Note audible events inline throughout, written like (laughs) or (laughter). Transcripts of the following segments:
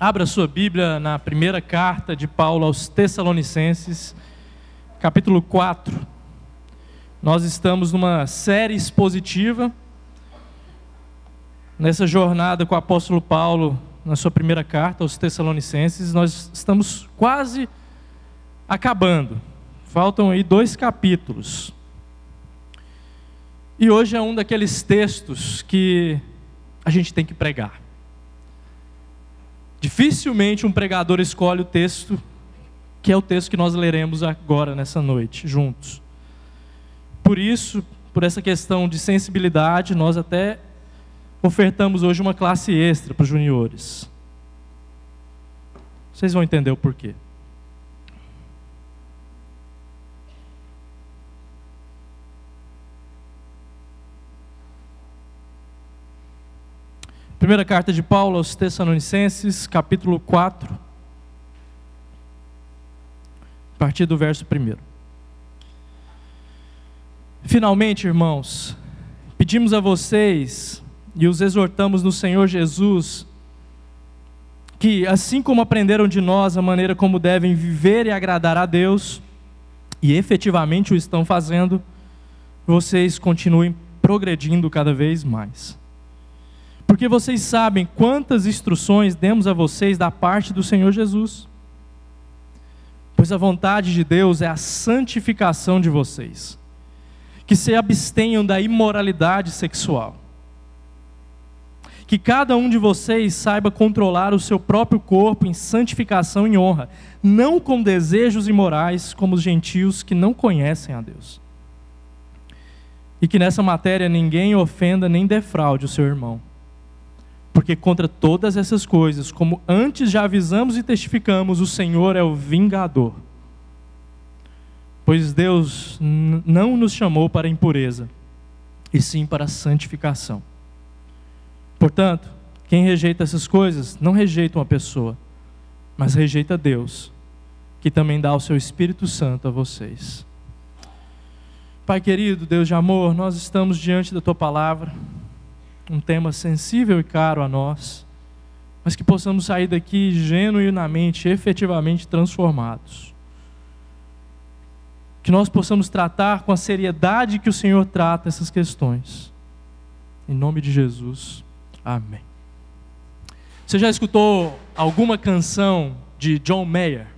Abra sua Bíblia na primeira carta de Paulo aos Tessalonicenses, capítulo 4. Nós estamos numa série expositiva, nessa jornada com o apóstolo Paulo, na sua primeira carta aos Tessalonicenses. Nós estamos quase acabando, faltam aí dois capítulos. E hoje é um daqueles textos que a gente tem que pregar. Dificilmente um pregador escolhe o texto que é o texto que nós leremos agora nessa noite, juntos. Por isso, por essa questão de sensibilidade, nós até ofertamos hoje uma classe extra para os juniores. Vocês vão entender o porquê. Primeira carta de Paulo aos Tessalonicenses, capítulo 4, a partir do verso 1. Finalmente, irmãos, pedimos a vocês e os exortamos no Senhor Jesus que, assim como aprenderam de nós a maneira como devem viver e agradar a Deus, e efetivamente o estão fazendo, vocês continuem progredindo cada vez mais porque vocês sabem quantas instruções demos a vocês da parte do Senhor Jesus. Pois a vontade de Deus é a santificação de vocês, que se abstenham da imoralidade sexual. Que cada um de vocês saiba controlar o seu próprio corpo em santificação e honra, não com desejos imorais como os gentios que não conhecem a Deus. E que nessa matéria ninguém ofenda nem defraude o seu irmão porque contra todas essas coisas, como antes já avisamos e testificamos, o Senhor é o vingador. Pois Deus não nos chamou para impureza, e sim para santificação. Portanto, quem rejeita essas coisas não rejeita uma pessoa, mas rejeita Deus, que também dá o seu Espírito Santo a vocês. Pai querido, Deus de amor, nós estamos diante da tua palavra um tema sensível e caro a nós, mas que possamos sair daqui genuinamente, efetivamente transformados. Que nós possamos tratar com a seriedade que o Senhor trata essas questões. Em nome de Jesus, amém. Você já escutou alguma canção de John Mayer?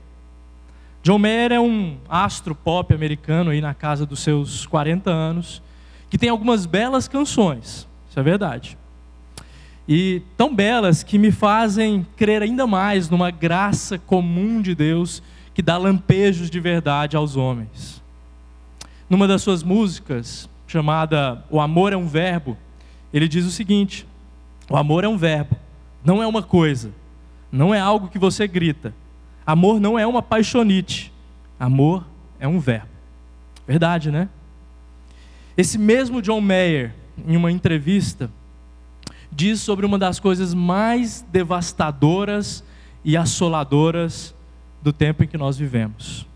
John Mayer é um astro pop americano aí na casa dos seus 40 anos, que tem algumas belas canções. Isso é verdade. E tão belas que me fazem crer ainda mais numa graça comum de Deus que dá lampejos de verdade aos homens. Numa das suas músicas, chamada O Amor é um Verbo, ele diz o seguinte: O amor é um verbo, não é uma coisa, não é algo que você grita. Amor não é uma paixonite, amor é um verbo. Verdade, né? Esse mesmo John Mayer, em uma entrevista, diz sobre uma das coisas mais devastadoras e assoladoras do tempo em que nós vivemos.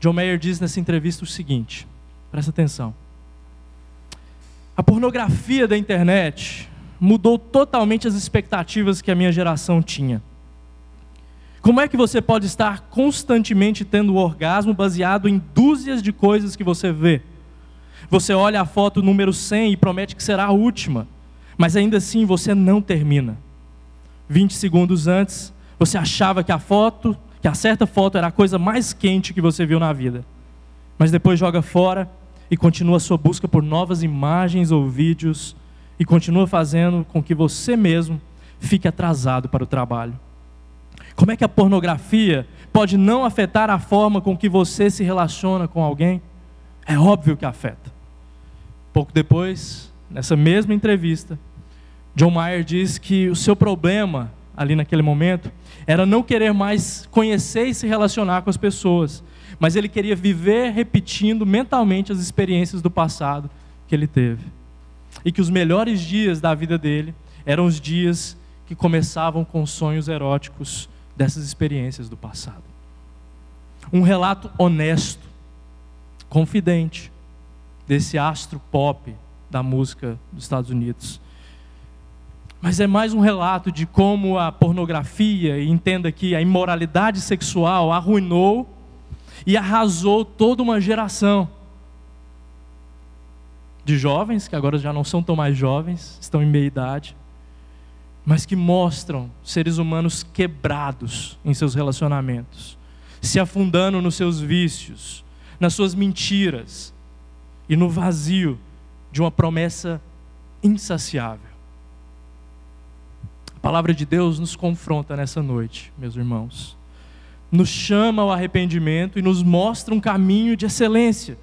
John Mayer diz nessa entrevista o seguinte: presta atenção. A pornografia da internet mudou totalmente as expectativas que a minha geração tinha. Como é que você pode estar constantemente tendo orgasmo baseado em dúzias de coisas que você vê? Você olha a foto número 100 e promete que será a última, mas ainda assim você não termina. 20 segundos antes, você achava que a foto, que a certa foto era a coisa mais quente que você viu na vida. Mas depois joga fora e continua a sua busca por novas imagens ou vídeos e continua fazendo com que você mesmo fique atrasado para o trabalho. Como é que a pornografia pode não afetar a forma com que você se relaciona com alguém? É óbvio que afeta. Pouco depois, nessa mesma entrevista, John Mayer diz que o seu problema ali naquele momento era não querer mais conhecer e se relacionar com as pessoas, mas ele queria viver repetindo mentalmente as experiências do passado que ele teve. E que os melhores dias da vida dele eram os dias que começavam com sonhos eróticos dessas experiências do passado. Um relato honesto, confidente, desse astro pop da música dos Estados Unidos. mas é mais um relato de como a pornografia, e entenda que a imoralidade sexual arruinou e arrasou toda uma geração de jovens, que agora já não são tão mais jovens, estão em meia idade, mas que mostram seres humanos quebrados em seus relacionamentos, se afundando nos seus vícios, nas suas mentiras e no vazio de uma promessa insaciável. A palavra de Deus nos confronta nessa noite, meus irmãos. Nos chama ao arrependimento e nos mostra um caminho de excelência,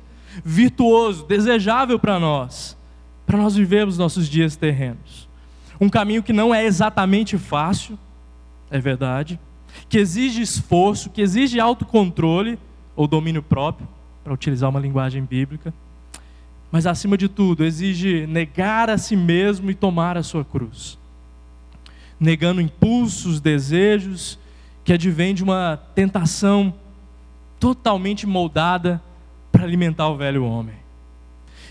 virtuoso, desejável para nós, para nós vivermos nossos dias terrenos. Um caminho que não é exatamente fácil, é verdade, que exige esforço, que exige autocontrole ou domínio próprio, para utilizar uma linguagem bíblica, mas acima de tudo, exige negar a si mesmo e tomar a sua cruz negando impulsos, desejos, que advém de uma tentação totalmente moldada para alimentar o velho homem.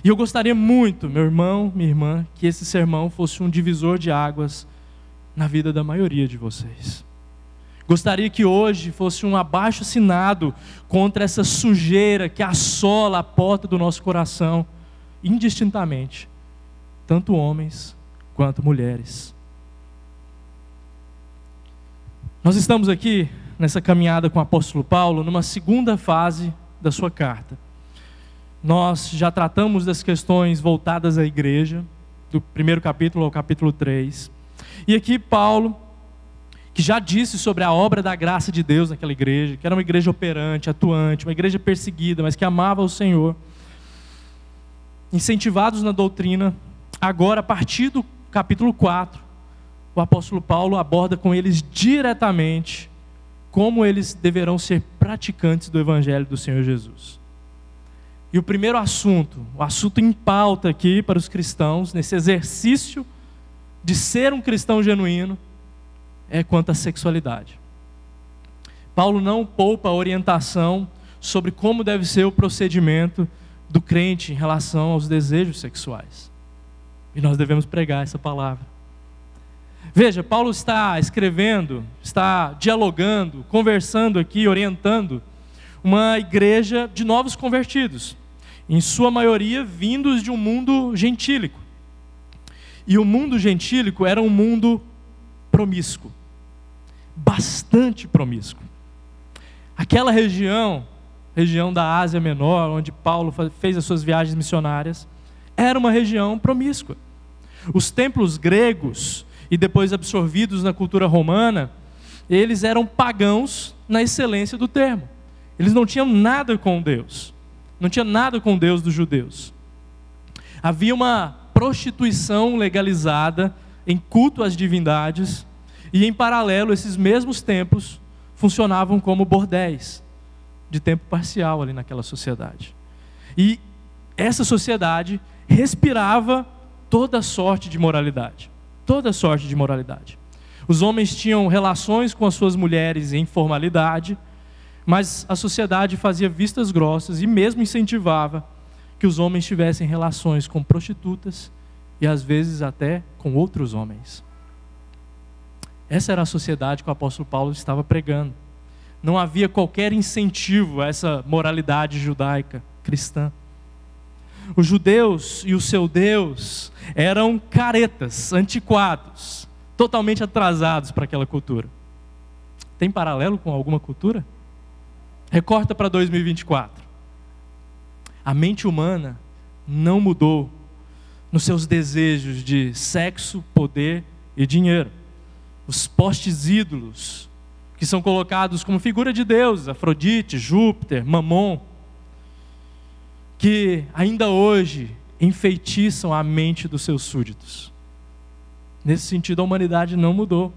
E eu gostaria muito, meu irmão, minha irmã, que esse sermão fosse um divisor de águas na vida da maioria de vocês. Gostaria que hoje fosse um abaixo assinado contra essa sujeira que assola a porta do nosso coração, indistintamente, tanto homens quanto mulheres. Nós estamos aqui nessa caminhada com o apóstolo Paulo numa segunda fase da sua carta. Nós já tratamos das questões voltadas à igreja, do primeiro capítulo ao capítulo 3. E aqui Paulo, que já disse sobre a obra da graça de Deus naquela igreja, que era uma igreja operante, atuante, uma igreja perseguida, mas que amava o Senhor, incentivados na doutrina, agora a partir do capítulo 4, o apóstolo Paulo aborda com eles diretamente como eles deverão ser praticantes do evangelho do Senhor Jesus. E o primeiro assunto, o assunto em pauta aqui para os cristãos, nesse exercício de ser um cristão genuíno, é quanto à sexualidade. Paulo não poupa orientação sobre como deve ser o procedimento do crente em relação aos desejos sexuais. E nós devemos pregar essa palavra. Veja, Paulo está escrevendo, está dialogando, conversando aqui, orientando uma igreja de novos convertidos, em sua maioria vindos de um mundo gentílico. E o mundo gentílico era um mundo promíscuo, bastante promíscuo. Aquela região, região da Ásia Menor, onde Paulo fez as suas viagens missionárias, era uma região promíscua. Os templos gregos e depois absorvidos na cultura romana, eles eram pagãos na excelência do termo. Eles não tinham nada com Deus. Não tinha nada com Deus dos judeus. Havia uma prostituição legalizada em culto às divindades, e em paralelo, esses mesmos templos funcionavam como bordéis, de tempo parcial ali naquela sociedade. E essa sociedade respirava toda sorte de moralidade toda sorte de moralidade. Os homens tinham relações com as suas mulheres em formalidade, mas a sociedade fazia vistas grossas e mesmo incentivava que os homens tivessem relações com prostitutas e às vezes até com outros homens. Essa era a sociedade que o apóstolo Paulo estava pregando. Não havia qualquer incentivo a essa moralidade judaica cristã. Os judeus e o seu Deus eram caretas, antiquados, totalmente atrasados para aquela cultura. Tem paralelo com alguma cultura? Recorta para 2024. A mente humana não mudou nos seus desejos de sexo, poder e dinheiro. Os postes ídolos, que são colocados como figura de Deus, Afrodite, Júpiter, Mamon, que ainda hoje enfeitiçam a mente dos seus súditos. Nesse sentido, a humanidade não mudou.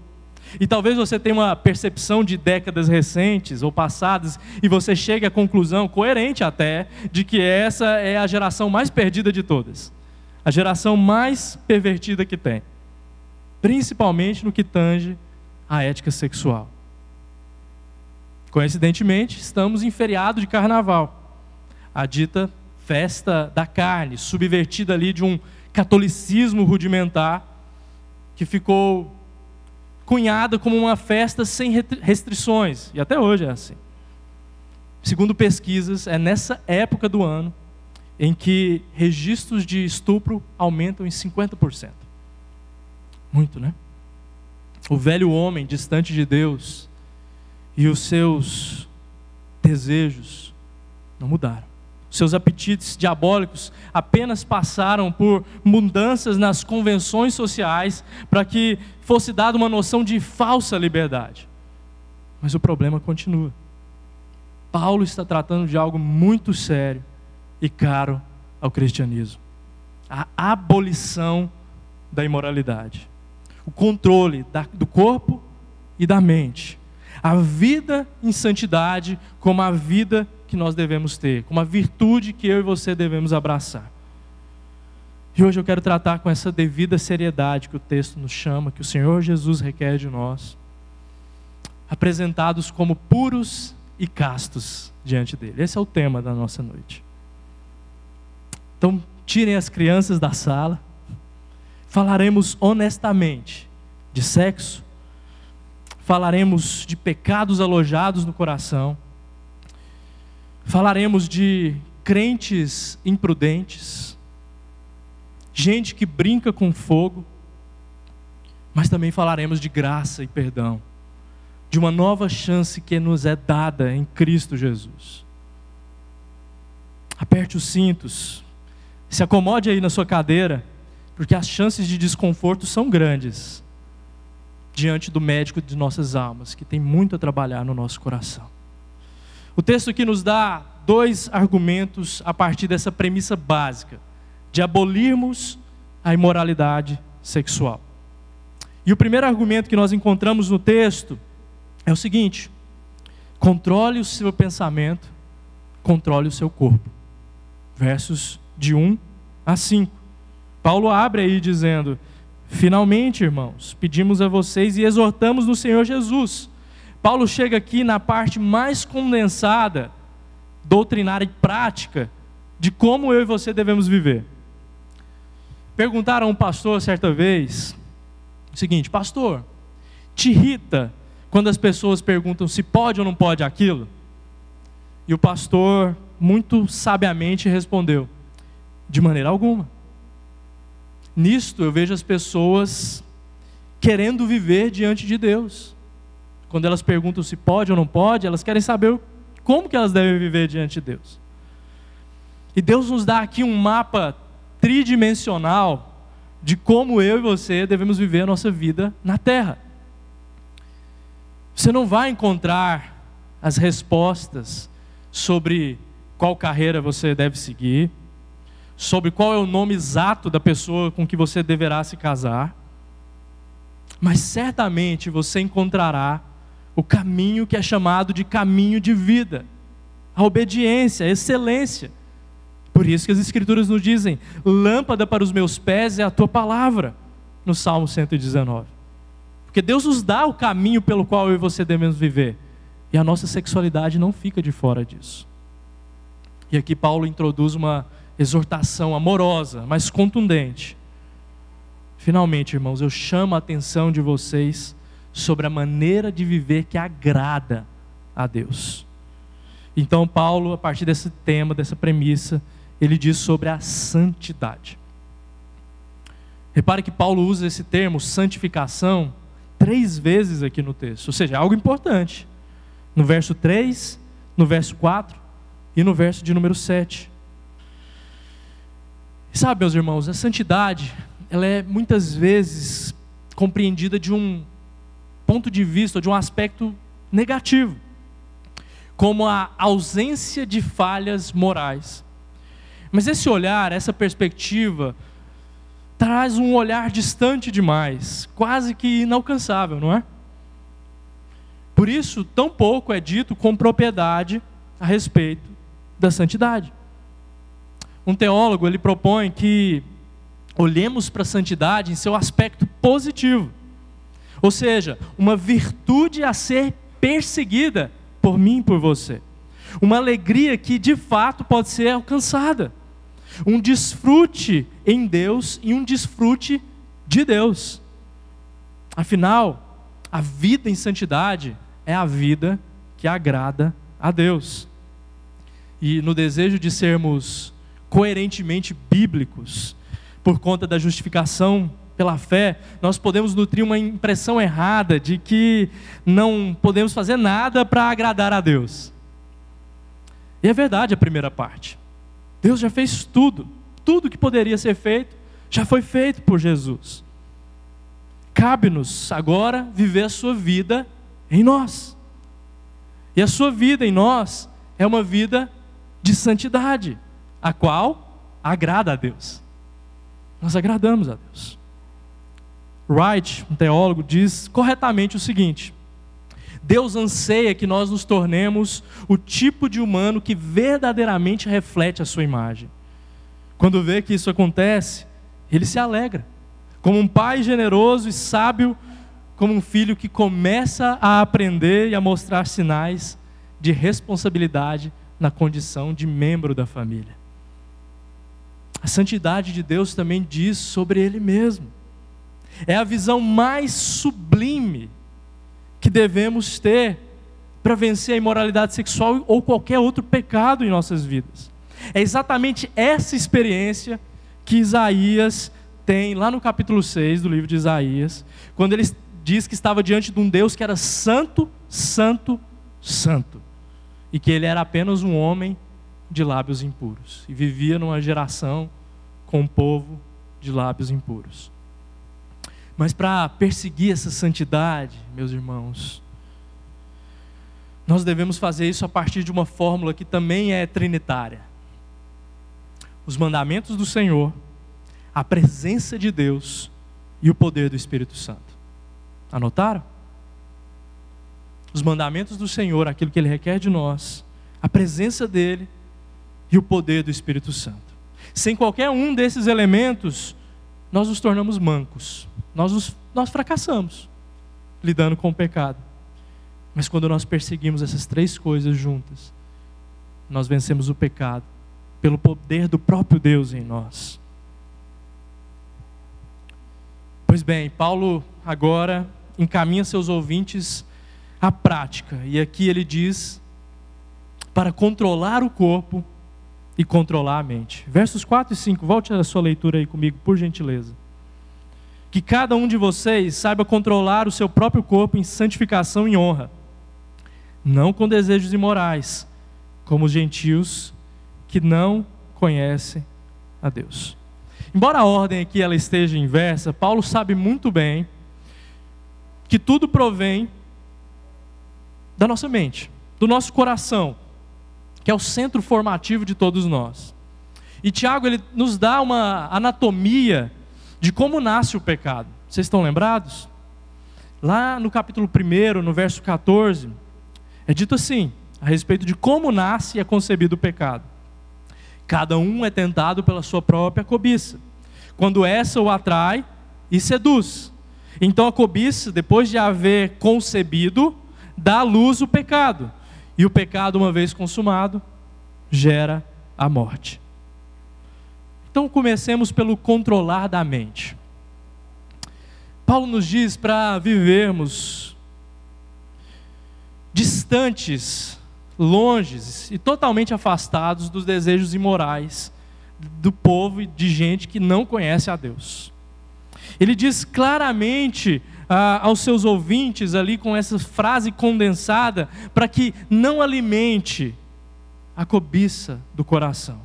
E talvez você tenha uma percepção de décadas recentes ou passadas e você chegue à conclusão, coerente até, de que essa é a geração mais perdida de todas. A geração mais pervertida que tem. Principalmente no que tange à ética sexual. Coincidentemente, estamos em feriado de carnaval. A dita festa da carne, subvertida ali de um catolicismo rudimentar, que ficou cunhada como uma festa sem restrições, e até hoje é assim. Segundo pesquisas, é nessa época do ano em que registros de estupro aumentam em 50%. Muito, né? O velho homem distante de Deus e os seus desejos não mudaram. Seus apetites diabólicos apenas passaram por mudanças nas convenções sociais para que fosse dada uma noção de falsa liberdade. Mas o problema continua. Paulo está tratando de algo muito sério e caro ao cristianismo: a abolição da imoralidade, o controle da, do corpo e da mente, a vida em santidade como a vida que nós devemos ter, como a virtude que eu e você devemos abraçar. E hoje eu quero tratar com essa devida seriedade que o texto nos chama, que o Senhor Jesus requer de nós, apresentados como puros e castos diante dele. Esse é o tema da nossa noite. Então, tirem as crianças da sala, falaremos honestamente de sexo, falaremos de pecados alojados no coração, falaremos de crentes imprudentes, gente que brinca com fogo, mas também falaremos de graça e perdão, de uma nova chance que nos é dada em Cristo Jesus. Aperte os cintos, se acomode aí na sua cadeira, porque as chances de desconforto são grandes diante do médico de nossas almas, que tem muito a trabalhar no nosso coração. O texto aqui nos dá dois argumentos a partir dessa premissa básica de abolirmos a imoralidade sexual. E o primeiro argumento que nós encontramos no texto é o seguinte: controle o seu pensamento, controle o seu corpo. Versos de 1 a 5. Paulo abre aí dizendo: Finalmente, irmãos, pedimos a vocês e exortamos no Senhor Jesus. Paulo chega aqui na parte mais condensada, doutrinária e prática, de como eu e você devemos viver. Perguntaram a um pastor certa vez o seguinte: Pastor, te irrita quando as pessoas perguntam se pode ou não pode aquilo? E o pastor, muito sabiamente, respondeu: De maneira alguma. Nisto eu vejo as pessoas querendo viver diante de Deus. Quando elas perguntam se pode ou não pode, elas querem saber como que elas devem viver diante de Deus. E Deus nos dá aqui um mapa tridimensional de como eu e você devemos viver a nossa vida na terra. Você não vai encontrar as respostas sobre qual carreira você deve seguir, sobre qual é o nome exato da pessoa com que você deverá se casar, mas certamente você encontrará o caminho que é chamado de caminho de vida, a obediência, a excelência. Por isso que as Escrituras nos dizem: lâmpada para os meus pés é a tua palavra, no Salmo 119. Porque Deus nos dá o caminho pelo qual eu e você devemos viver, e a nossa sexualidade não fica de fora disso. E aqui Paulo introduz uma exortação amorosa, mas contundente. Finalmente, irmãos, eu chamo a atenção de vocês sobre a maneira de viver que agrada a Deus. Então, Paulo, a partir desse tema, dessa premissa, ele diz sobre a santidade. Repare que Paulo usa esse termo, santificação, três vezes aqui no texto, ou seja, é algo importante. No verso 3, no verso 4 e no verso de número 7. E sabe, meus irmãos, a santidade, ela é muitas vezes compreendida de um ponto de vista, de um aspecto negativo, como a ausência de falhas morais. Mas esse olhar, essa perspectiva, traz um olhar distante demais, quase que inalcançável, não é? Por isso, tão pouco é dito com propriedade a respeito da santidade. Um teólogo ele propõe que olhemos para a santidade em seu aspecto positivo. Ou seja, uma virtude a ser perseguida por mim e por você. Uma alegria que de fato pode ser alcançada. Um desfrute em Deus e um desfrute de Deus. Afinal, a vida em santidade é a vida que agrada a Deus. E no desejo de sermos coerentemente bíblicos, por conta da justificação pela fé, nós podemos nutrir uma impressão errada de que não podemos fazer nada para agradar a Deus. E é verdade a primeira parte. Deus já fez tudo, tudo que poderia ser feito já foi feito por Jesus. Cabe-nos agora viver a sua vida em nós. E a sua vida em nós é uma vida de santidade, a qual agrada a Deus. Nós agradamos a Deus. Wright, um teólogo, diz corretamente o seguinte: Deus anseia que nós nos tornemos o tipo de humano que verdadeiramente reflete a sua imagem. Quando vê que isso acontece, ele se alegra. Como um pai generoso e sábio, como um filho que começa a aprender e a mostrar sinais de responsabilidade na condição de membro da família. A santidade de Deus também diz sobre Ele mesmo. É a visão mais sublime que devemos ter para vencer a imoralidade sexual ou qualquer outro pecado em nossas vidas. É exatamente essa experiência que Isaías tem lá no capítulo 6 do livro de Isaías, quando ele diz que estava diante de um Deus que era santo, santo, santo, e que ele era apenas um homem de lábios impuros e vivia numa geração com um povo de lábios impuros. Mas para perseguir essa santidade, meus irmãos, nós devemos fazer isso a partir de uma fórmula que também é trinitária. Os mandamentos do Senhor, a presença de Deus e o poder do Espírito Santo. Anotaram? Os mandamentos do Senhor, aquilo que Ele requer de nós, a presença dEle e o poder do Espírito Santo. Sem qualquer um desses elementos, nós nos tornamos mancos, nós, nos, nós fracassamos lidando com o pecado. Mas quando nós perseguimos essas três coisas juntas, nós vencemos o pecado pelo poder do próprio Deus em nós. Pois bem, Paulo agora encaminha seus ouvintes à prática, e aqui ele diz para controlar o corpo e controlar a mente. Versos 4 e 5, volte a sua leitura aí comigo, por gentileza. Que cada um de vocês saiba controlar o seu próprio corpo em santificação e honra, não com desejos imorais, como os gentios que não conhecem a Deus. Embora a ordem aqui ela esteja inversa, Paulo sabe muito bem que tudo provém da nossa mente, do nosso coração que é o centro formativo de todos nós. E Tiago ele nos dá uma anatomia de como nasce o pecado. Vocês estão lembrados? Lá no capítulo 1, no verso 14, é dito assim, a respeito de como nasce e é concebido o pecado. Cada um é tentado pela sua própria cobiça. Quando essa o atrai e seduz. Então a cobiça, depois de haver concebido, dá à luz o pecado. E o pecado, uma vez consumado, gera a morte. Então comecemos pelo controlar da mente. Paulo nos diz para vivermos distantes, longes e totalmente afastados dos desejos imorais do povo e de gente que não conhece a Deus. Ele diz claramente ah, aos seus ouvintes ali com essa frase condensada para que não alimente a cobiça do coração,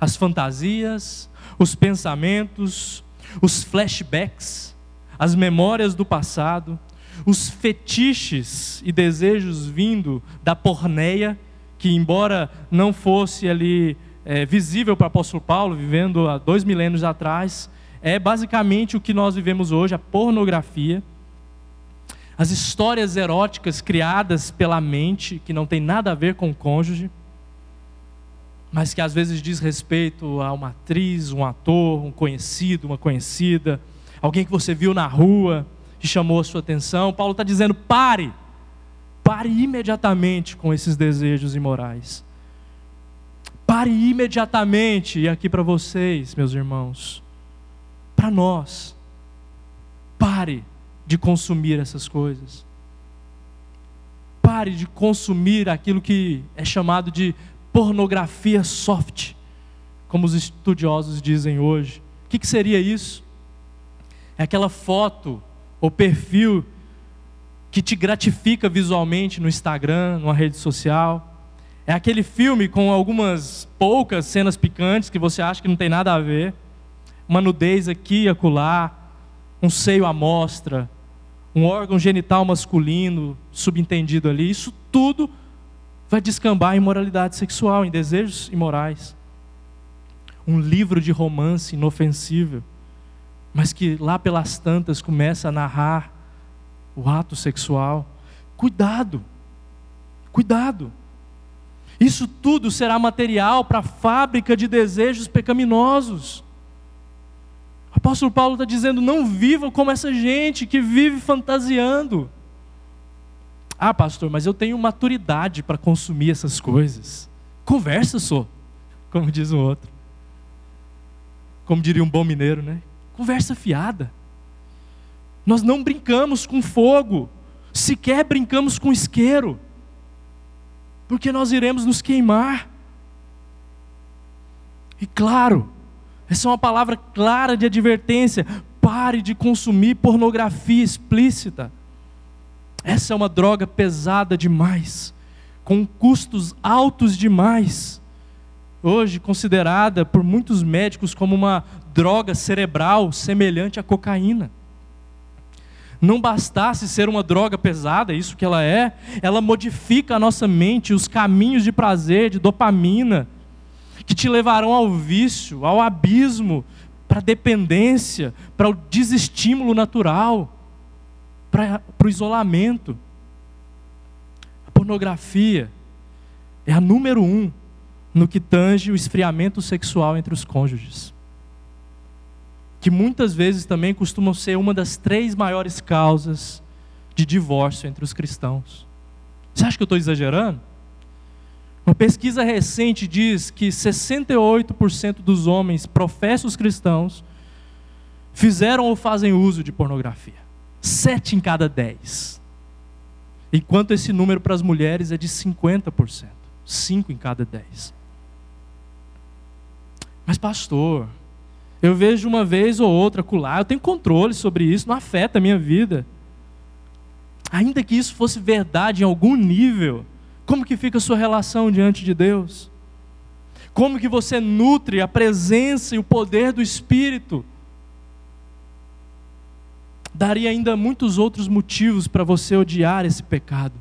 as fantasias, os pensamentos, os flashbacks, as memórias do passado, os fetiches e desejos vindo da porneia, que embora não fosse ali é, visível para o apóstolo Paulo, vivendo há dois milênios atrás, é basicamente o que nós vivemos hoje, a pornografia as histórias eróticas criadas pela mente, que não tem nada a ver com o cônjuge, mas que às vezes diz respeito a uma atriz, um ator, um conhecido, uma conhecida, alguém que você viu na rua, que chamou a sua atenção. Paulo está dizendo: pare, pare imediatamente com esses desejos imorais. Pare imediatamente, e aqui para vocês, meus irmãos, para nós, pare de consumir essas coisas. Pare de consumir aquilo que é chamado de pornografia soft, como os estudiosos dizem hoje. O que, que seria isso? É aquela foto ou perfil que te gratifica visualmente no Instagram, numa rede social. É aquele filme com algumas poucas cenas picantes que você acha que não tem nada a ver. Uma nudez aqui e acolá, um seio à mostra, um órgão genital masculino subentendido ali. Isso tudo vai descambar em moralidade sexual, em desejos imorais. Um livro de romance inofensível, mas que lá pelas tantas começa a narrar o ato sexual. Cuidado, cuidado. Isso tudo será material para a fábrica de desejos pecaminosos. O apóstolo Paulo está dizendo: não vivam como essa gente que vive fantasiando. Ah, pastor, mas eu tenho maturidade para consumir essas coisas. Conversa só, como diz o outro. Como diria um bom mineiro, né? Conversa fiada. Nós não brincamos com fogo, sequer brincamos com isqueiro, porque nós iremos nos queimar. E claro, essa é uma palavra clara de advertência: pare de consumir pornografia explícita. Essa é uma droga pesada demais, com custos altos demais. Hoje considerada por muitos médicos como uma droga cerebral semelhante à cocaína não bastasse ser uma droga pesada, isso que ela é, ela modifica a nossa mente, os caminhos de prazer, de dopamina, que te levarão ao vício, ao abismo, para a dependência, para o desestímulo natural, para, o isolamento. A pornografia é a número um no que tange o esfriamento sexual entre os cônjuges que muitas vezes também costumam ser uma das três maiores causas de divórcio entre os cristãos. Você acha que eu estou exagerando? Uma pesquisa recente diz que 68% dos homens professos cristãos fizeram ou fazem uso de pornografia. Sete em cada dez. Enquanto esse número para as mulheres é de 50%. Cinco em cada dez. Mas, pastor, eu vejo uma vez ou outra acolá, eu tenho controle sobre isso, não afeta a minha vida. Ainda que isso fosse verdade em algum nível, como que fica a sua relação diante de Deus? Como que você nutre a presença e o poder do Espírito? Daria ainda muitos outros motivos para você odiar esse pecado.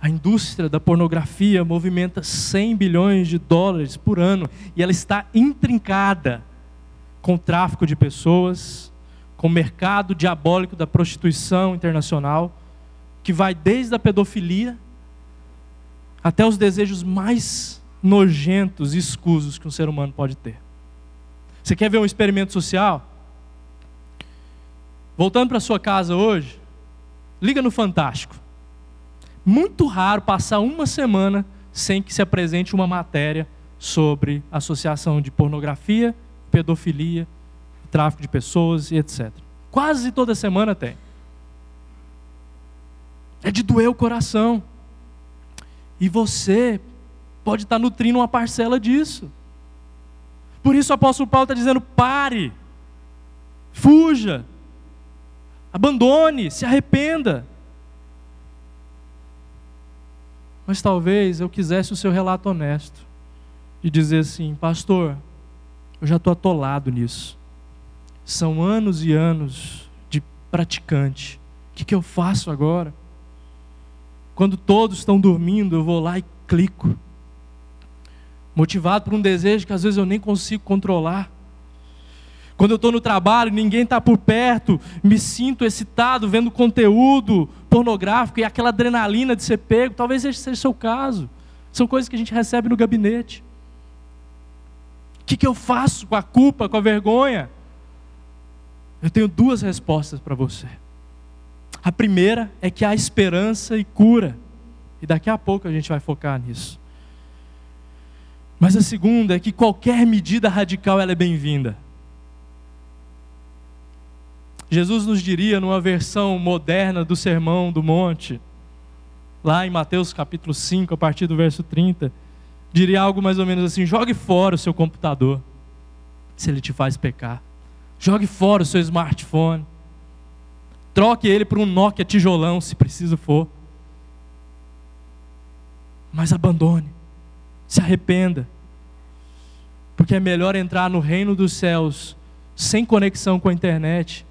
A indústria da pornografia movimenta 100 bilhões de dólares por ano e ela está intrincada com o tráfico de pessoas, com o mercado diabólico da prostituição internacional, que vai desde a pedofilia até os desejos mais nojentos e escusos que um ser humano pode ter. Você quer ver um experimento social? Voltando para sua casa hoje, liga no Fantástico muito raro passar uma semana sem que se apresente uma matéria sobre associação de pornografia, pedofilia, tráfico de pessoas e etc. Quase toda semana tem. É de doer o coração. E você pode estar nutrindo uma parcela disso. Por isso o apóstolo Paulo está dizendo: pare, fuja, abandone, se arrependa. Mas talvez eu quisesse o seu relato honesto de dizer assim: Pastor, eu já estou atolado nisso. São anos e anos de praticante. O que, que eu faço agora? Quando todos estão dormindo, eu vou lá e clico. Motivado por um desejo que às vezes eu nem consigo controlar. Quando eu estou no trabalho, ninguém está por perto, me sinto excitado vendo conteúdo pornográfico e aquela adrenalina de ser pego. Talvez esse seja o seu caso. São coisas que a gente recebe no gabinete. O que, que eu faço com a culpa, com a vergonha? Eu tenho duas respostas para você. A primeira é que há esperança e cura. E daqui a pouco a gente vai focar nisso. Mas a segunda é que qualquer medida radical ela é bem-vinda. Jesus nos diria, numa versão moderna do Sermão do Monte, lá em Mateus capítulo 5, a partir do verso 30, diria algo mais ou menos assim: jogue fora o seu computador, se ele te faz pecar. Jogue fora o seu smartphone. Troque ele por um Nokia tijolão, se preciso for. Mas abandone. Se arrependa. Porque é melhor entrar no reino dos céus sem conexão com a internet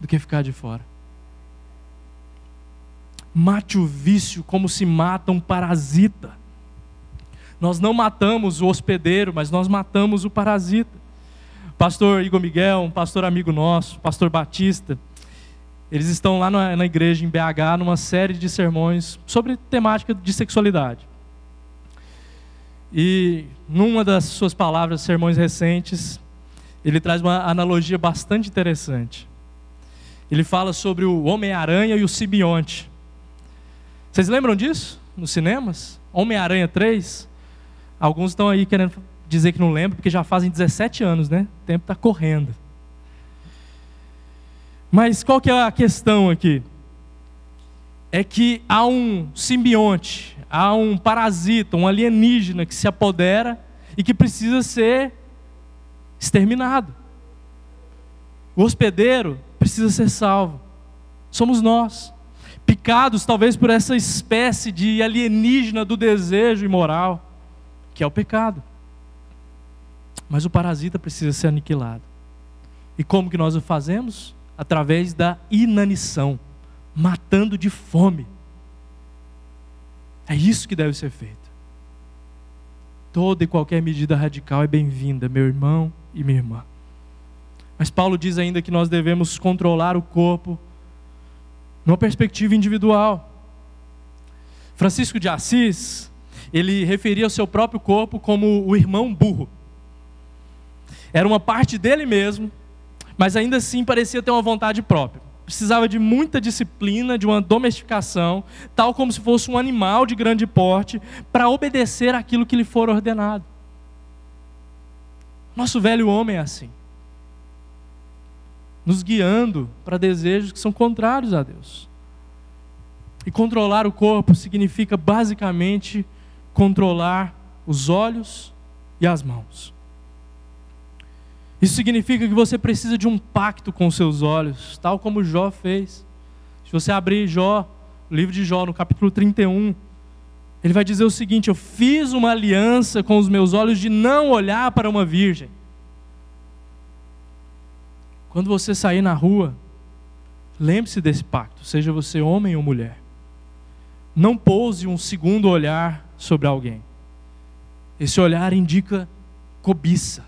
do que ficar de fora. Mate o vício como se mata um parasita. Nós não matamos o hospedeiro, mas nós matamos o parasita. Pastor Igor Miguel, um pastor amigo nosso, pastor Batista, eles estão lá na, igreja em BH numa série de sermões sobre temática de sexualidade. E numa das suas palavras, sermões recentes, ele traz uma analogia bastante interessante. Ele fala sobre o Homem-Aranha e o Sibionte. Vocês lembram disso nos cinemas? Homem-Aranha 3? Alguns estão aí querendo dizer que não lembram, porque já fazem 17 anos, né? O tempo está correndo. Mas qual que é a questão aqui? É que há um simbionte, há um parasita, um alienígena que se apodera e que precisa ser exterminado. O hospedeiro precisa ser salvo. Somos nós, picados talvez por essa espécie de alienígena do desejo imoral, que é o pecado. Mas o parasita precisa ser aniquilado. E como que nós o fazemos? Através da inanição, matando de fome. É isso que deve ser feito. Toda e qualquer medida radical é bem-vinda, meu irmão e minha irmã. Mas Paulo diz ainda que nós devemos controlar o corpo numa perspectiva individual. Francisco de Assis, ele referia o seu próprio corpo como o irmão burro. Era uma parte dele mesmo, mas ainda assim parecia ter uma vontade própria. Precisava de muita disciplina, de uma domesticação, tal como se fosse um animal de grande porte, para obedecer aquilo que lhe for ordenado. Nosso velho homem é assim nos guiando para desejos que são contrários a Deus. E controlar o corpo significa basicamente controlar os olhos e as mãos. Isso significa que você precisa de um pacto com seus olhos, tal como Jó fez. Se você abrir Jó, o livro de Jó, no capítulo 31, ele vai dizer o seguinte: Eu fiz uma aliança com os meus olhos de não olhar para uma virgem. Quando você sair na rua, lembre-se desse pacto, seja você homem ou mulher. Não pouse um segundo olhar sobre alguém. Esse olhar indica cobiça,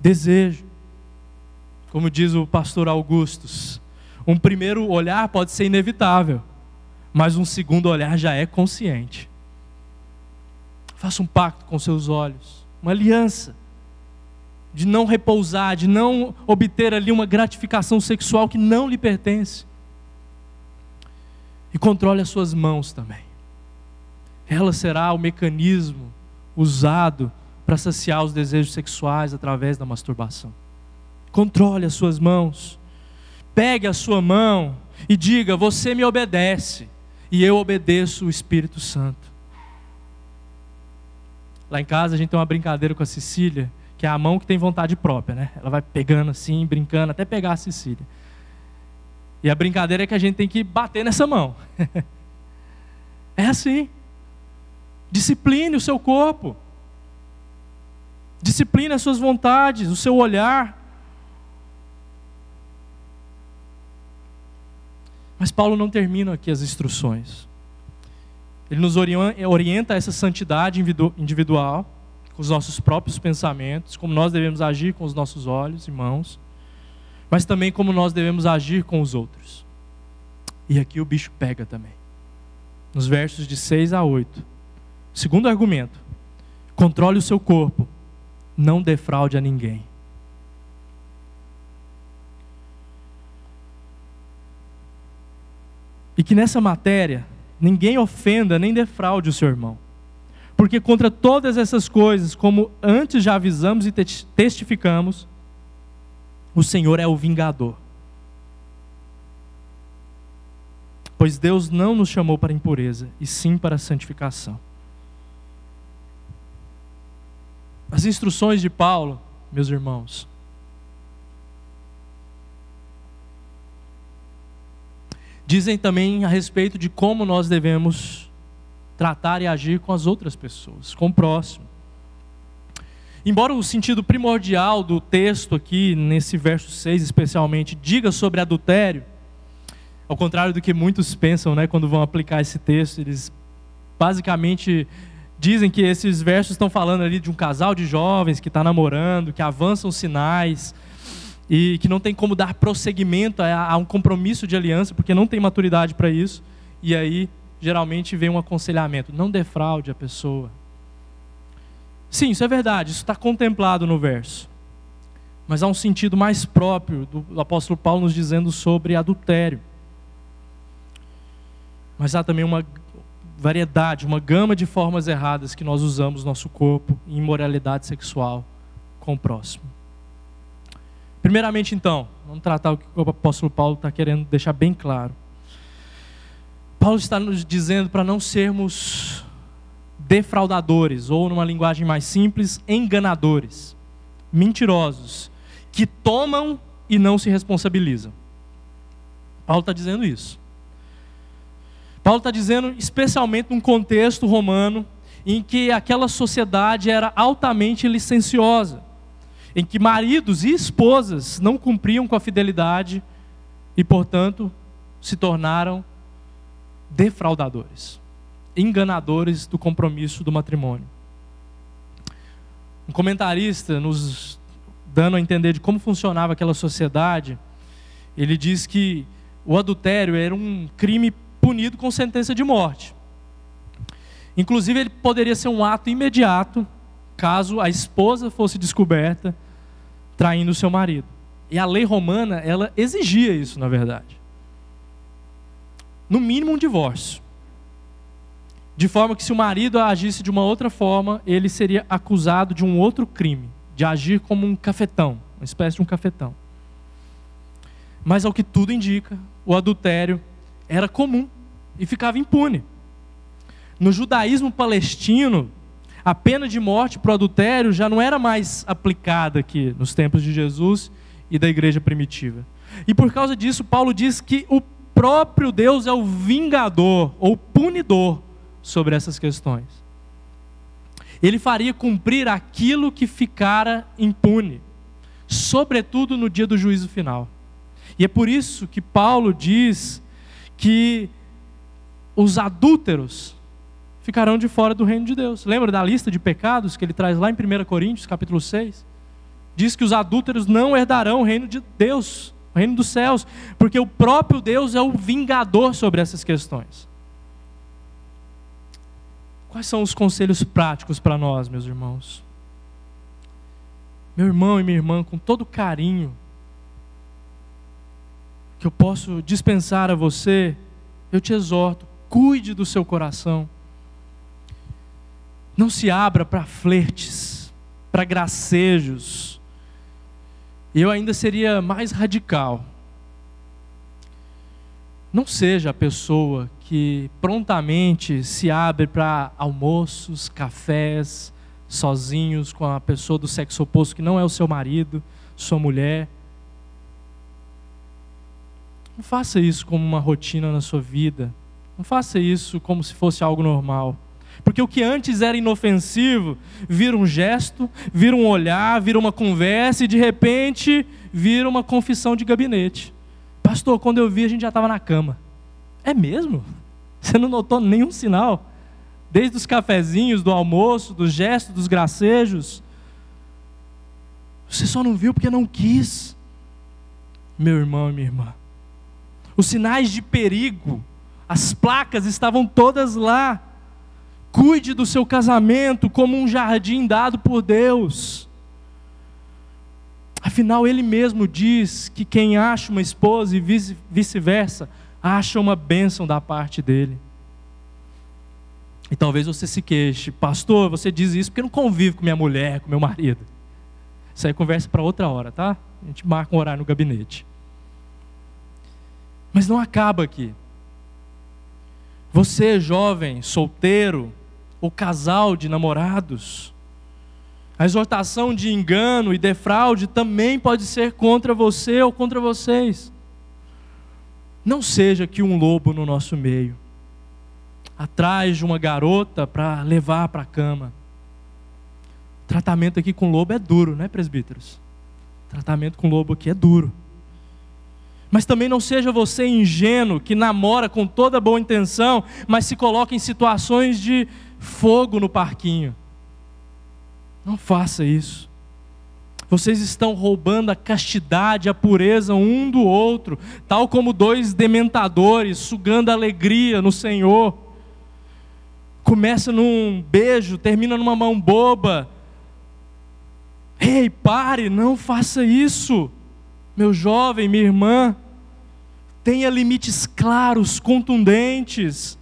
desejo. Como diz o pastor Augustus, um primeiro olhar pode ser inevitável, mas um segundo olhar já é consciente. Faça um pacto com seus olhos, uma aliança, de não repousar, de não obter ali uma gratificação sexual que não lhe pertence. E controle as suas mãos também. Ela será o mecanismo usado para saciar os desejos sexuais através da masturbação. Controle as suas mãos. Pegue a sua mão e diga: Você me obedece, e eu obedeço o Espírito Santo. Lá em casa a gente tem uma brincadeira com a Cecília, que é a mão que tem vontade própria, né? Ela vai pegando assim, brincando, até pegar a Cecília. E a brincadeira é que a gente tem que bater nessa mão. (laughs) é assim. Discipline o seu corpo. Discipline as suas vontades, o seu olhar. Mas Paulo não termina aqui as instruções. Ele nos orienta a essa santidade individual, com os nossos próprios pensamentos, como nós devemos agir com os nossos olhos e mãos, mas também como nós devemos agir com os outros. E aqui o bicho pega também. Nos versos de 6 a 8. Segundo argumento: controle o seu corpo, não defraude a ninguém. E que nessa matéria ninguém ofenda nem defraude o seu irmão. Porque contra todas essas coisas, como antes já avisamos e testificamos, o Senhor é o vingador. pois Deus não nos chamou para impureza, e sim para santificação. As instruções de Paulo, meus irmãos, dizem também a respeito de como nós devemos tratar e agir com as outras pessoas, com o próximo. Embora o sentido primordial do texto aqui, nesse verso 6 especialmente, diga sobre adultério, ao contrário do que muitos pensam né, quando vão aplicar esse texto, eles basicamente dizem que esses versos estão falando ali de um casal de jovens que está namorando, que avançam sinais, e que não tem como dar prosseguimento a, a um compromisso de aliança, porque não tem maturidade para isso. E aí, geralmente, vem um aconselhamento: não defraude a pessoa. Sim, isso é verdade, isso está contemplado no verso. Mas há um sentido mais próprio do apóstolo Paulo nos dizendo sobre adultério. Mas há também uma variedade, uma gama de formas erradas que nós usamos nosso corpo em imoralidade sexual com o próximo. Primeiramente, então, vamos tratar o que o apóstolo Paulo está querendo deixar bem claro. Paulo está nos dizendo para não sermos defraudadores, ou numa linguagem mais simples, enganadores, mentirosos, que tomam e não se responsabilizam. Paulo está dizendo isso. Paulo está dizendo, especialmente num contexto romano, em que aquela sociedade era altamente licenciosa em que maridos e esposas não cumpriam com a fidelidade e, portanto, se tornaram defraudadores, enganadores do compromisso do matrimônio. Um comentarista nos dando a entender de como funcionava aquela sociedade, ele diz que o adultério era um crime punido com sentença de morte. Inclusive, ele poderia ser um ato imediato caso a esposa fosse descoberta traindo o seu marido. E a lei romana, ela exigia isso, na verdade. No mínimo um divórcio. De forma que se o marido agisse de uma outra forma, ele seria acusado de um outro crime, de agir como um cafetão, uma espécie de um cafetão. Mas ao que tudo indica, o adultério era comum e ficava impune. No judaísmo palestino, a pena de morte para o adultério já não era mais aplicada aqui nos tempos de Jesus e da igreja primitiva. E por causa disso, Paulo diz que o próprio Deus é o vingador ou punidor sobre essas questões. Ele faria cumprir aquilo que ficara impune, sobretudo no dia do juízo final. E é por isso que Paulo diz que os adúlteros ficarão de fora do reino de Deus. Lembra da lista de pecados que ele traz lá em 1 Coríntios, capítulo 6? Diz que os adúlteros não herdarão o reino de Deus, o reino dos céus, porque o próprio Deus é o vingador sobre essas questões. Quais são os conselhos práticos para nós, meus irmãos? Meu irmão e minha irmã, com todo carinho que eu posso dispensar a você, eu te exorto, cuide do seu coração não se abra para flertes, para gracejos. Eu ainda seria mais radical. Não seja a pessoa que prontamente se abre para almoços, cafés, sozinhos com a pessoa do sexo oposto que não é o seu marido, sua mulher. Não faça isso como uma rotina na sua vida. Não faça isso como se fosse algo normal. Porque o que antes era inofensivo, vira um gesto, vira um olhar, vira uma conversa e de repente vira uma confissão de gabinete. Pastor, quando eu vi a gente já estava na cama. É mesmo? Você não notou nenhum sinal? Desde os cafezinhos, do almoço, dos gestos, dos gracejos. Você só não viu porque não quis. Meu irmão e minha irmã. Os sinais de perigo, as placas estavam todas lá. Cuide do seu casamento como um jardim dado por Deus. Afinal, ele mesmo diz que quem acha uma esposa e vice-versa, acha uma bênção da parte dele. E talvez você se queixe, pastor, você diz isso porque não convive com minha mulher, com meu marido. Isso aí é conversa para outra hora, tá? A gente marca um horário no gabinete. Mas não acaba aqui. Você, jovem, solteiro, ou casal de namorados, a exortação de engano e defraude também pode ser contra você ou contra vocês. Não seja que um lobo no nosso meio, atrás de uma garota para levar para a cama. O tratamento aqui com lobo é duro, né, presbíteros? O tratamento com lobo aqui é duro. Mas também não seja você ingênuo que namora com toda boa intenção, mas se coloca em situações de fogo no parquinho. Não faça isso. Vocês estão roubando a castidade, a pureza um do outro, tal como dois dementadores sugando alegria no Senhor. Começa num beijo, termina numa mão boba. Ei, pare, não faça isso. Meu jovem, minha irmã, tenha limites claros, contundentes.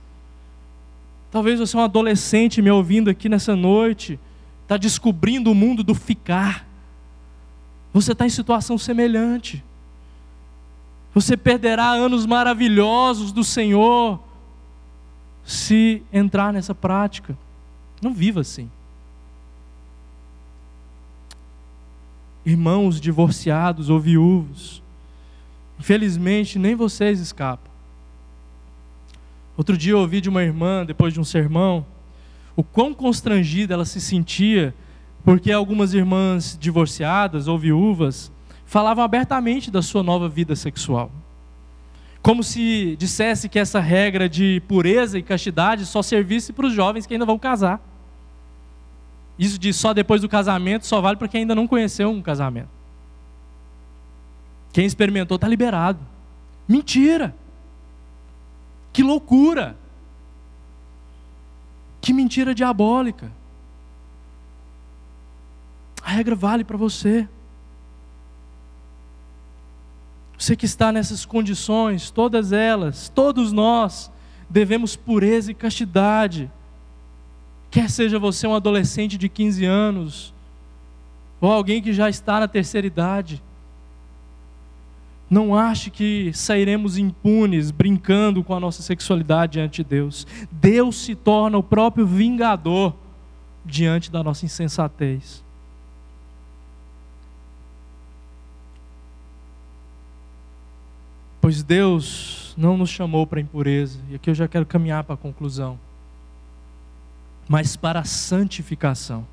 Talvez você é um adolescente me ouvindo aqui nessa noite, está descobrindo o mundo do ficar. Você está em situação semelhante. Você perderá anos maravilhosos do Senhor se entrar nessa prática. Não viva assim. Irmãos divorciados ou viúvos, infelizmente nem vocês escapam. Outro dia eu ouvi de uma irmã, depois de um sermão, o quão constrangida ela se sentia, porque algumas irmãs divorciadas ou viúvas falavam abertamente da sua nova vida sexual. Como se dissesse que essa regra de pureza e castidade só servisse para os jovens que ainda vão casar. Isso de só depois do casamento só vale para quem ainda não conheceu um casamento. Quem experimentou está liberado. Mentira! Que loucura! Que mentira diabólica! A regra vale para você. Você que está nessas condições, todas elas, todos nós, devemos pureza e castidade. Quer seja você um adolescente de 15 anos, ou alguém que já está na terceira idade, não ache que sairemos impunes brincando com a nossa sexualidade diante de Deus. Deus se torna o próprio vingador diante da nossa insensatez. Pois Deus não nos chamou para impureza, e aqui eu já quero caminhar para a conclusão, mas para a santificação.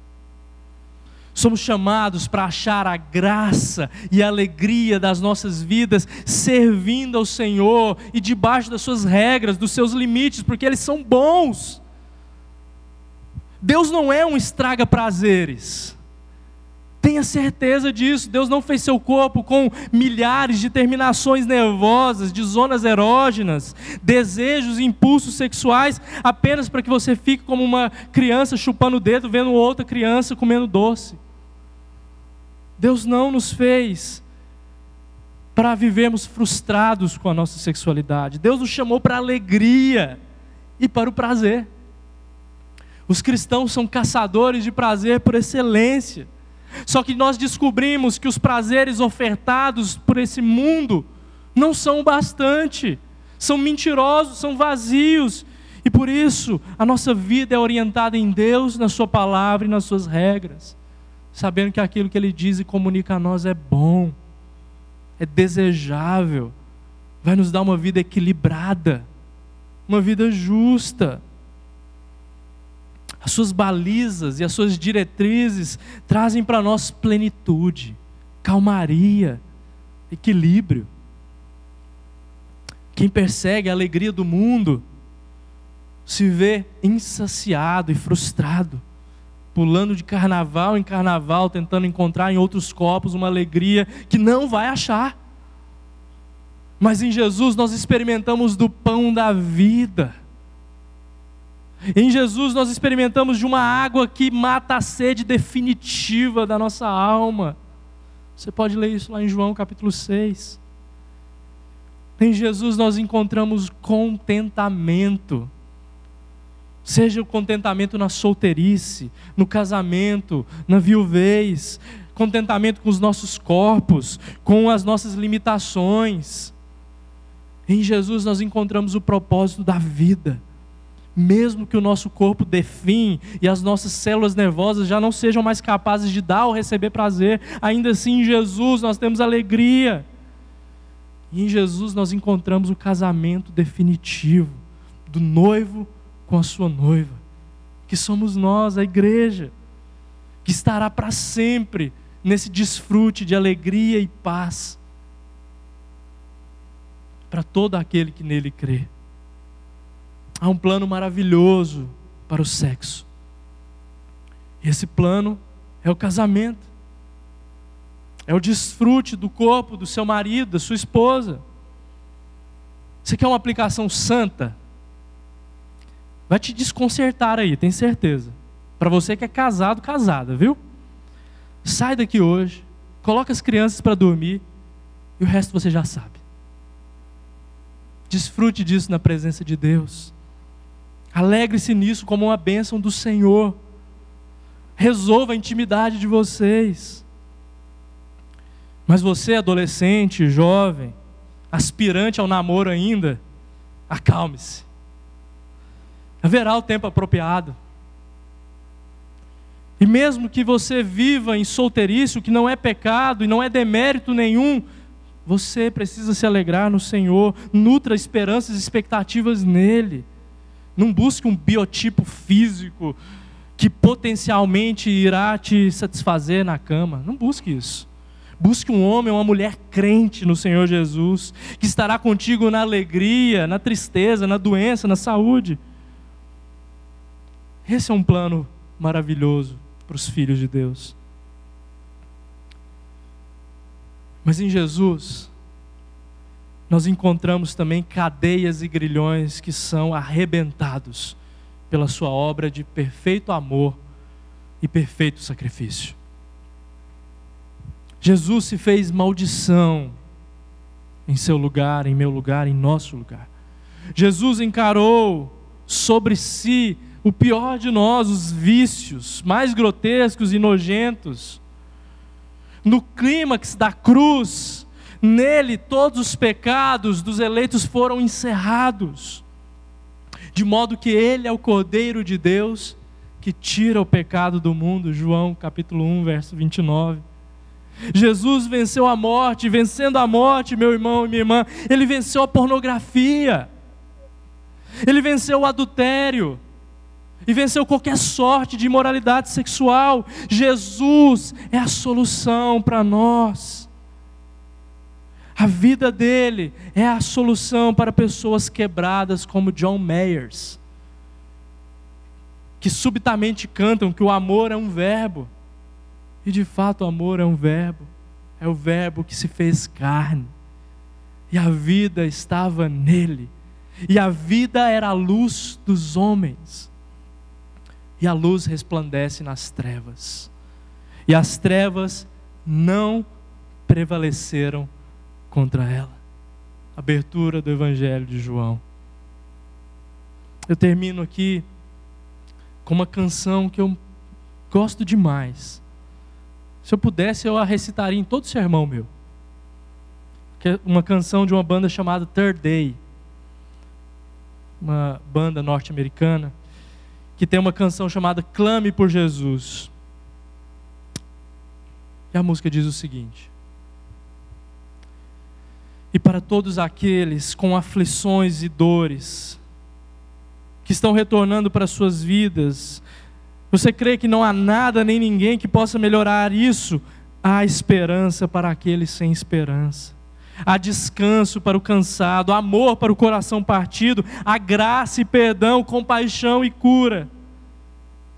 Somos chamados para achar a graça e a alegria das nossas vidas servindo ao Senhor e debaixo das suas regras, dos seus limites, porque eles são bons. Deus não é um estraga prazeres. Tenha certeza disso. Deus não fez seu corpo com milhares de terminações nervosas, de zonas erógenas, desejos e impulsos sexuais, apenas para que você fique como uma criança chupando o dedo, vendo outra criança comendo doce. Deus não nos fez para vivermos frustrados com a nossa sexualidade. Deus nos chamou para a alegria e para o prazer. Os cristãos são caçadores de prazer por excelência. Só que nós descobrimos que os prazeres ofertados por esse mundo não são o bastante, são mentirosos, são vazios. E por isso a nossa vida é orientada em Deus, na Sua palavra e nas Suas regras sabendo que aquilo que Ele diz e comunica a nós é bom, é desejável, vai nos dar uma vida equilibrada, uma vida justa. As suas balizas e as suas diretrizes trazem para nós plenitude, calmaria, equilíbrio. Quem persegue a alegria do mundo se vê insaciado e frustrado pulando de carnaval em carnaval, tentando encontrar em outros copos uma alegria que não vai achar. Mas em Jesus nós experimentamos do pão da vida. Em Jesus nós experimentamos de uma água que mata a sede definitiva da nossa alma. Você pode ler isso lá em João capítulo 6. Em Jesus nós encontramos contentamento. Seja o contentamento na solteirice, no casamento, na viuvez, contentamento com os nossos corpos, com as nossas limitações. Em Jesus nós encontramos o propósito da vida, mesmo que o nosso corpo define e as nossas células nervosas já não sejam mais capazes de dar ou receber prazer, ainda assim em Jesus nós temos alegria. E em Jesus nós encontramos o casamento definitivo do noivo com a sua noiva, que somos nós, a igreja, que estará para sempre nesse desfrute de alegria e paz para todo aquele que nele crê. Há um plano maravilhoso para o sexo. E esse plano é o casamento. É o desfrute do corpo do seu marido, da sua esposa. Você quer uma aplicação santa? Vai te desconcertar aí, tem certeza. Para você que é casado, casada, viu? Sai daqui hoje, coloca as crianças para dormir e o resto você já sabe. Desfrute disso na presença de Deus. Alegre-se nisso como uma bênção do Senhor. Resolva a intimidade de vocês. Mas você, adolescente, jovem, aspirante ao namoro ainda, acalme-se. Haverá o tempo apropriado. E mesmo que você viva em solteirice, o que não é pecado e não é demérito nenhum, você precisa se alegrar no Senhor, nutra esperanças e expectativas nele. Não busque um biotipo físico que potencialmente irá te satisfazer na cama. Não busque isso. Busque um homem ou uma mulher crente no Senhor Jesus, que estará contigo na alegria, na tristeza, na doença, na saúde. Esse é um plano maravilhoso para os filhos de Deus. Mas em Jesus, nós encontramos também cadeias e grilhões que são arrebentados pela Sua obra de perfeito amor e perfeito sacrifício. Jesus se fez maldição em seu lugar, em meu lugar, em nosso lugar. Jesus encarou sobre si o pior de nós, os vícios mais grotescos e nojentos. No clímax da cruz, nele todos os pecados dos eleitos foram encerrados, de modo que ele é o Cordeiro de Deus que tira o pecado do mundo. João capítulo 1, verso 29. Jesus venceu a morte, vencendo a morte, meu irmão e minha irmã, ele venceu a pornografia, ele venceu o adultério, e venceu qualquer sorte de imoralidade sexual. Jesus é a solução para nós. A vida dele é a solução para pessoas quebradas como John Mayers, que subitamente cantam que o amor é um verbo. E de fato o amor é um verbo. É o verbo que se fez carne. E a vida estava nele. E a vida era a luz dos homens e a luz resplandece nas trevas. E as trevas não prevaleceram contra ela. Abertura do Evangelho de João. Eu termino aqui com uma canção que eu gosto demais. Se eu pudesse, eu a recitaria em todo sermão meu. Que é uma canção de uma banda chamada Third Day. Uma banda norte-americana que tem uma canção chamada Clame por Jesus. E a música diz o seguinte: E para todos aqueles com aflições e dores, que estão retornando para suas vidas, você crê que não há nada nem ninguém que possa melhorar isso? Há esperança para aqueles sem esperança há descanso para o cansado, amor para o coração partido, há graça e perdão, compaixão e cura.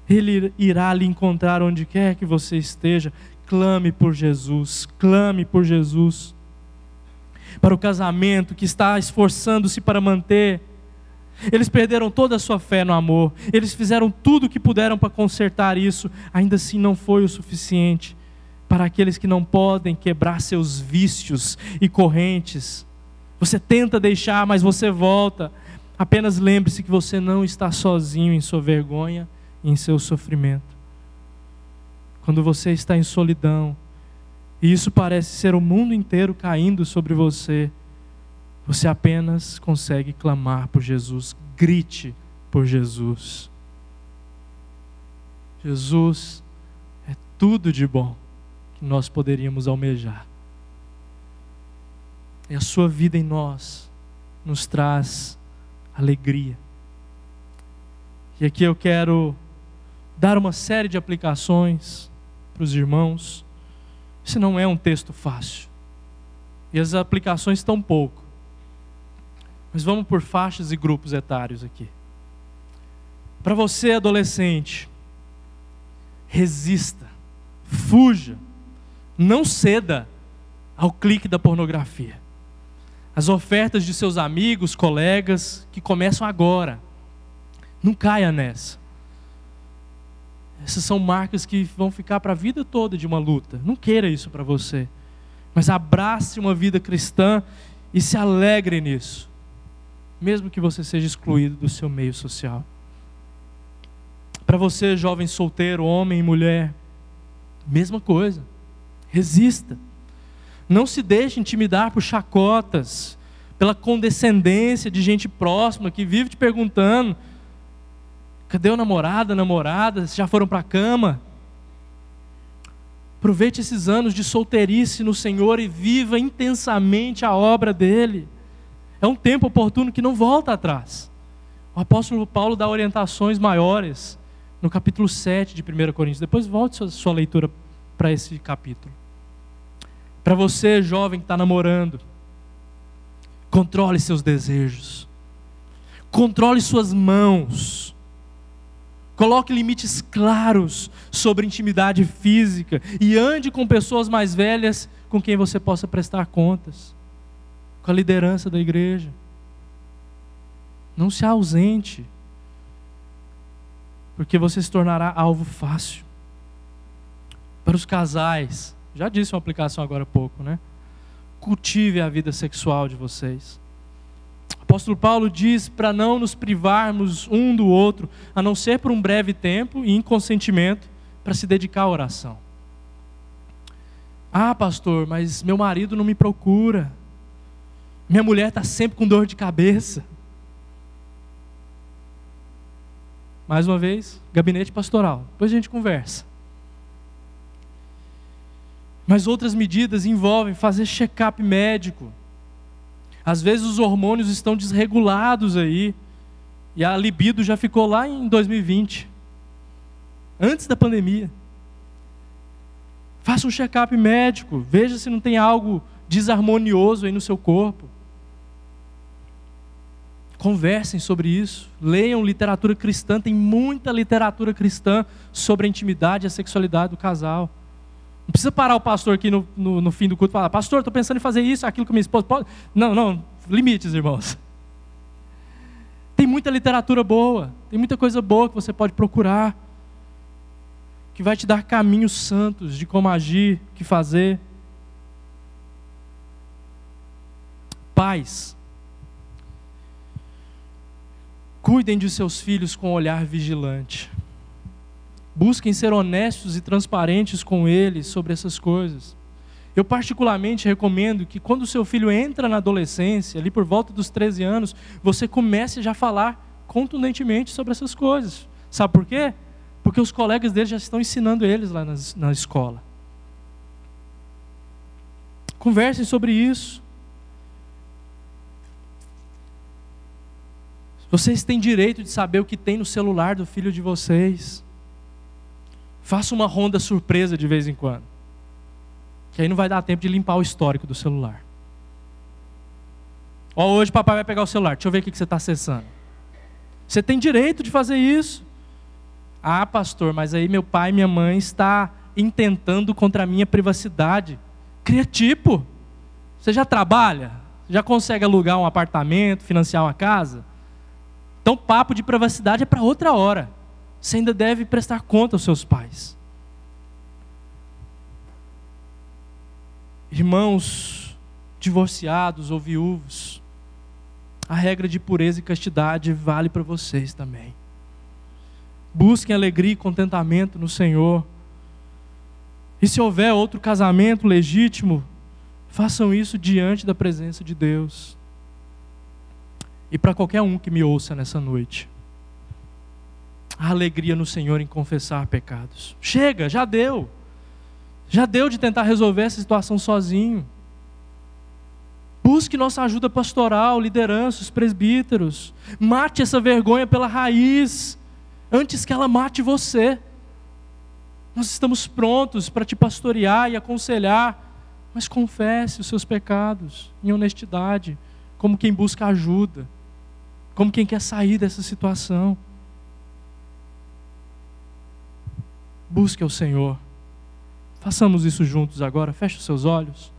Ele irá lhe encontrar onde quer que você esteja. Clame por Jesus, clame por Jesus. Para o casamento que está esforçando-se para manter, eles perderam toda a sua fé no amor, eles fizeram tudo o que puderam para consertar isso, ainda assim não foi o suficiente para aqueles que não podem quebrar seus vícios e correntes. Você tenta deixar, mas você volta. Apenas lembre-se que você não está sozinho em sua vergonha e em seu sofrimento. Quando você está em solidão, e isso parece ser o mundo inteiro caindo sobre você, você apenas consegue clamar por Jesus. Grite por Jesus. Jesus é tudo de bom que nós poderíamos almejar. E a sua vida em nós nos traz alegria. E aqui eu quero dar uma série de aplicações para os irmãos. Esse não é um texto fácil. E as aplicações estão pouco. Mas vamos por faixas e grupos etários aqui. Para você, adolescente, resista, fuja, não ceda ao clique da pornografia. As ofertas de seus amigos, colegas, que começam agora. Não caia nessa. Essas são marcas que vão ficar para a vida toda de uma luta. Não queira isso para você. Mas abrace uma vida cristã e se alegre nisso. Mesmo que você seja excluído do seu meio social. Para você, jovem solteiro, homem e mulher, mesma coisa. Resista. Não se deixe intimidar por chacotas, pela condescendência de gente próxima que vive te perguntando: cadê o namorado, a namorada? Já foram para a cama? Aproveite esses anos de solteirice no Senhor e viva intensamente a obra dele. É um tempo oportuno que não volta atrás. O apóstolo Paulo dá orientações maiores no capítulo 7 de 1 Coríntios. Depois volte sua, sua leitura para esse capítulo. Para você, jovem que está namorando, controle seus desejos, controle suas mãos, coloque limites claros sobre intimidade física e ande com pessoas mais velhas com quem você possa prestar contas, com a liderança da igreja. Não se ausente porque você se tornará alvo fácil. Para os casais, já disse uma aplicação agora há pouco, né? Cultive a vida sexual de vocês. Apóstolo Paulo diz para não nos privarmos um do outro, a não ser por um breve tempo e em consentimento, para se dedicar à oração. Ah, pastor, mas meu marido não me procura. Minha mulher está sempre com dor de cabeça. Mais uma vez, gabinete pastoral. Depois a gente conversa. Mas outras medidas envolvem fazer check-up médico. Às vezes os hormônios estão desregulados aí. E a libido já ficou lá em 2020. Antes da pandemia. Faça um check-up médico. Veja se não tem algo desarmonioso aí no seu corpo. Conversem sobre isso, leiam literatura cristã, tem muita literatura cristã sobre a intimidade e a sexualidade do casal. Não precisa parar o pastor aqui no, no, no fim do culto e falar, pastor, estou pensando em fazer isso, aquilo com minha esposa. Pode? Não, não, limites, irmãos. Tem muita literatura boa, tem muita coisa boa que você pode procurar, que vai te dar caminhos santos de como agir, o que fazer. Paz Cuidem de seus filhos com um olhar vigilante. Busquem ser honestos e transparentes com eles sobre essas coisas. Eu particularmente recomendo que quando o seu filho entra na adolescência, ali por volta dos 13 anos, você comece já a falar contundentemente sobre essas coisas. Sabe por quê? Porque os colegas dele já estão ensinando eles lá na escola. Conversem sobre isso. Vocês têm direito de saber o que tem no celular do filho de vocês. Faça uma ronda surpresa de vez em quando. Que aí não vai dar tempo de limpar o histórico do celular. Ó, hoje papai vai pegar o celular. Deixa eu ver o que você está acessando. Você tem direito de fazer isso. Ah, pastor, mas aí meu pai e minha mãe está intentando contra a minha privacidade. Cria tipo. Você já trabalha? Já consegue alugar um apartamento, financiar uma casa? Então, papo de privacidade é para outra hora. Você ainda deve prestar conta aos seus pais. Irmãos divorciados ou viúvos, a regra de pureza e castidade vale para vocês também. Busquem alegria e contentamento no Senhor. E se houver outro casamento legítimo, façam isso diante da presença de Deus e para qualquer um que me ouça nessa noite. A alegria no Senhor em confessar pecados. Chega, já deu. Já deu de tentar resolver essa situação sozinho. Busque nossa ajuda pastoral, liderança, os presbíteros. Mate essa vergonha pela raiz, antes que ela mate você. Nós estamos prontos para te pastorear e aconselhar, mas confesse os seus pecados em honestidade, como quem busca ajuda, como quem quer sair dessa situação. Busque o Senhor. Façamos isso juntos agora. Feche os seus olhos.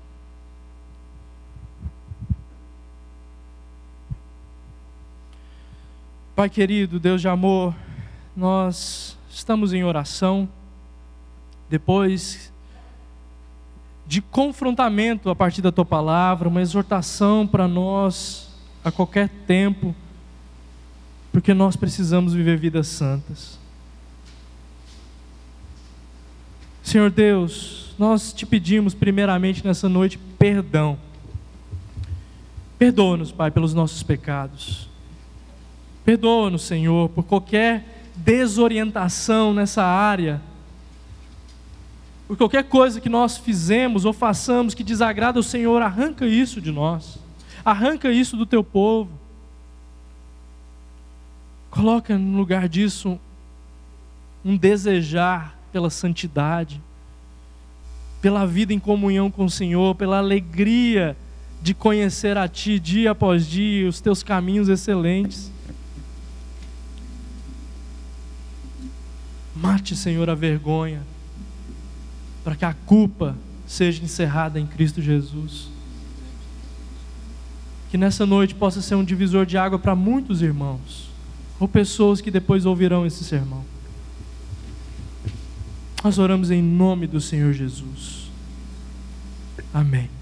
Pai querido, Deus de amor, nós estamos em oração, depois de confrontamento a partir da tua palavra, uma exortação para nós a qualquer tempo, porque nós precisamos viver vidas santas. Senhor Deus, nós te pedimos primeiramente nessa noite perdão. Perdoa-nos, Pai, pelos nossos pecados. Perdoa-nos, Senhor, por qualquer desorientação nessa área. Por qualquer coisa que nós fizemos ou façamos que desagrada o Senhor, arranca isso de nós. Arranca isso do teu povo. Coloca no lugar disso um desejar pela santidade, pela vida em comunhão com o Senhor, pela alegria de conhecer a Ti dia após dia, os Teus caminhos excelentes. Mate, Senhor, a vergonha, para que a culpa seja encerrada em Cristo Jesus. Que nessa noite possa ser um divisor de água para muitos irmãos, ou pessoas que depois ouvirão esse sermão. Nós oramos em nome do Senhor Jesus. Amém.